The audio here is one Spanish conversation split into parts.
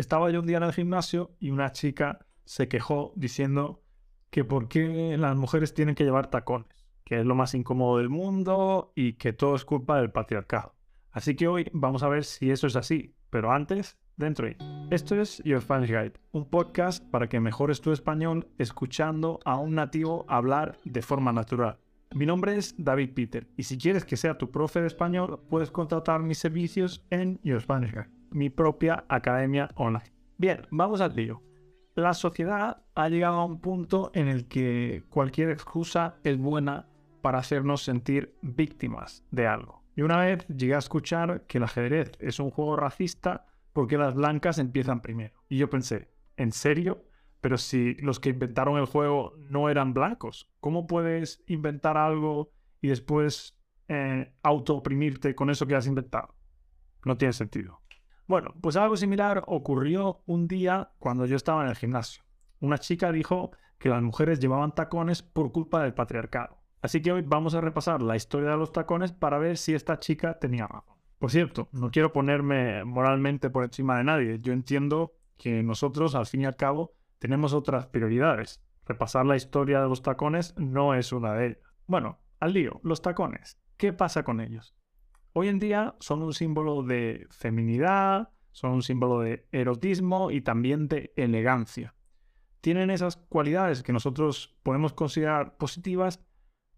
Estaba yo un día en el gimnasio y una chica se quejó diciendo que por qué las mujeres tienen que llevar tacones, que es lo más incómodo del mundo y que todo es culpa del patriarcado. Así que hoy vamos a ver si eso es así, pero antes, dentro y. Esto es Your Spanish Guide, un podcast para que mejores tu español escuchando a un nativo hablar de forma natural. Mi nombre es David Peter y si quieres que sea tu profe de español, puedes contratar mis servicios en Your Spanish Guide, mi propia academia online. Bien, vamos al lío. La sociedad ha llegado a un punto en el que cualquier excusa es buena para hacernos sentir víctimas de algo. Y una vez llegué a escuchar que el ajedrez es un juego racista porque las blancas empiezan primero. Y yo pensé, ¿en serio? Pero si los que inventaron el juego no eran blancos, ¿cómo puedes inventar algo y después eh, auto-oprimirte con eso que has inventado? No tiene sentido. Bueno, pues algo similar ocurrió un día cuando yo estaba en el gimnasio. Una chica dijo que las mujeres llevaban tacones por culpa del patriarcado. Así que hoy vamos a repasar la historia de los tacones para ver si esta chica tenía razón. Por cierto, no quiero ponerme moralmente por encima de nadie. Yo entiendo que nosotros, al fin y al cabo, tenemos otras prioridades. Repasar la historia de los tacones no es una de ellas. Bueno, al lío, los tacones. ¿Qué pasa con ellos? Hoy en día son un símbolo de feminidad, son un símbolo de erotismo y también de elegancia. Tienen esas cualidades que nosotros podemos considerar positivas,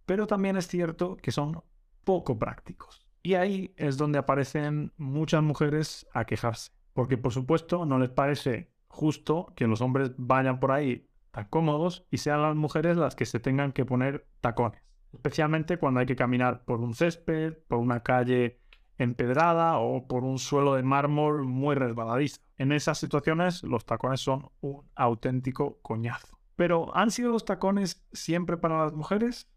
pero también es cierto que son poco prácticos. Y ahí es donde aparecen muchas mujeres a quejarse, porque por supuesto no les parece justo que los hombres vayan por ahí tan cómodos y sean las mujeres las que se tengan que poner tacones. Especialmente cuando hay que caminar por un césped, por una calle empedrada o por un suelo de mármol muy resbaladizo. En esas situaciones los tacones son un auténtico coñazo. Pero ¿han sido los tacones siempre para las mujeres?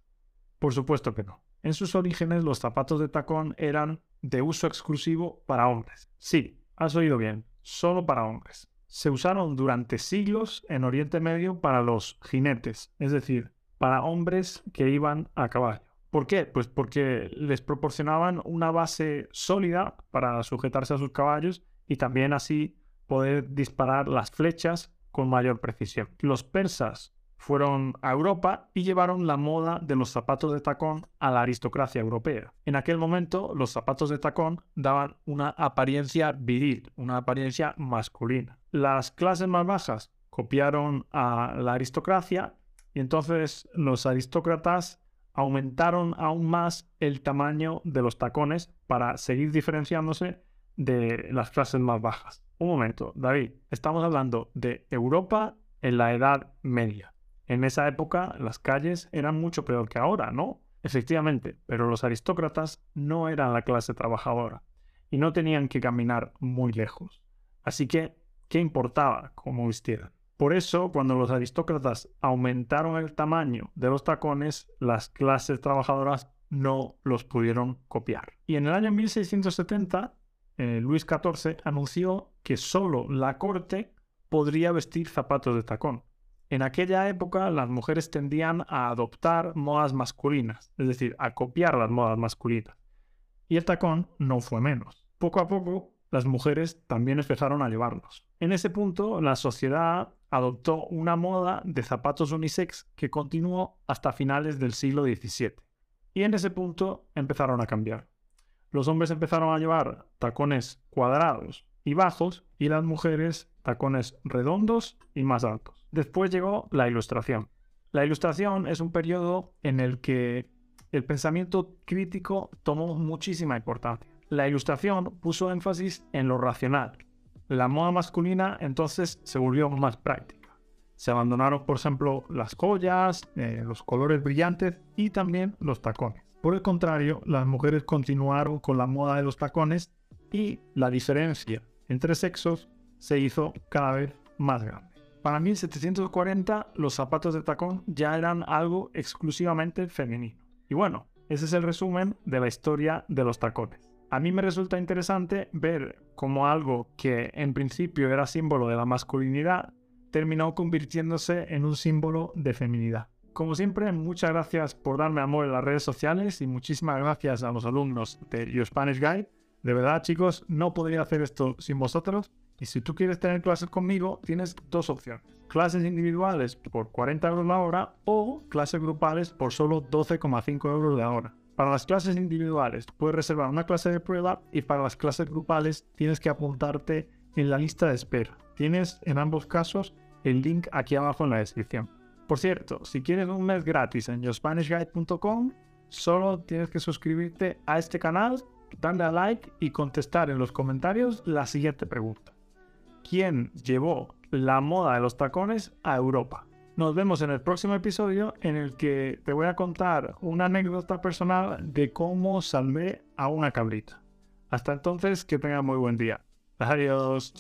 Por supuesto que no. En sus orígenes los zapatos de tacón eran de uso exclusivo para hombres. Sí, has oído bien, solo para hombres se usaron durante siglos en Oriente Medio para los jinetes, es decir, para hombres que iban a caballo. ¿Por qué? Pues porque les proporcionaban una base sólida para sujetarse a sus caballos y también así poder disparar las flechas con mayor precisión. Los persas fueron a Europa y llevaron la moda de los zapatos de tacón a la aristocracia europea. En aquel momento los zapatos de tacón daban una apariencia viril, una apariencia masculina. Las clases más bajas copiaron a la aristocracia y entonces los aristócratas aumentaron aún más el tamaño de los tacones para seguir diferenciándose de las clases más bajas. Un momento, David, estamos hablando de Europa en la Edad Media. En esa época las calles eran mucho peor que ahora, ¿no? Efectivamente, pero los aristócratas no eran la clase trabajadora y no tenían que caminar muy lejos. Así que, ¿qué importaba cómo vistieran? Por eso, cuando los aristócratas aumentaron el tamaño de los tacones, las clases trabajadoras no los pudieron copiar. Y en el año 1670, eh, Luis XIV anunció que solo la corte podría vestir zapatos de tacón. En aquella época las mujeres tendían a adoptar modas masculinas, es decir, a copiar las modas masculinas. Y el tacón no fue menos. Poco a poco las mujeres también empezaron a llevarlos. En ese punto la sociedad adoptó una moda de zapatos unisex que continuó hasta finales del siglo XVII. Y en ese punto empezaron a cambiar. Los hombres empezaron a llevar tacones cuadrados y bajos y las mujeres tacones redondos y más altos. Después llegó la ilustración. La ilustración es un periodo en el que el pensamiento crítico tomó muchísima importancia. La ilustración puso énfasis en lo racional. La moda masculina entonces se volvió más práctica. Se abandonaron, por ejemplo, las joyas, eh, los colores brillantes y también los tacones. Por el contrario, las mujeres continuaron con la moda de los tacones y la diferencia entre sexos se hizo cada vez más grande. Para 1740 los zapatos de tacón ya eran algo exclusivamente femenino. Y bueno, ese es el resumen de la historia de los tacones. A mí me resulta interesante ver cómo algo que en principio era símbolo de la masculinidad terminó convirtiéndose en un símbolo de feminidad. Como siempre, muchas gracias por darme amor en las redes sociales y muchísimas gracias a los alumnos de Your Spanish Guide. De verdad, chicos, no podría hacer esto sin vosotros Y si tú quieres tener clases conmigo, tienes dos opciones. Clases individuales por 40 euros la hora o clases grupales por solo 12,5 euros la hora. Para las clases individuales puedes reservar una clase de prueba y para las clases grupales tienes que apuntarte en la lista de espera. Tienes en ambos casos el link aquí abajo en la descripción. Por cierto, si quieres un mes gratis en yourspanishguide.com, solo tienes que suscribirte a este canal, darle a like y contestar en los comentarios la siguiente pregunta. ¿Quién llevó la moda de los tacones a Europa? Nos vemos en el próximo episodio en el que te voy a contar una anécdota personal de cómo salvé a una cabrita. Hasta entonces, que tenga muy buen día. Adiós.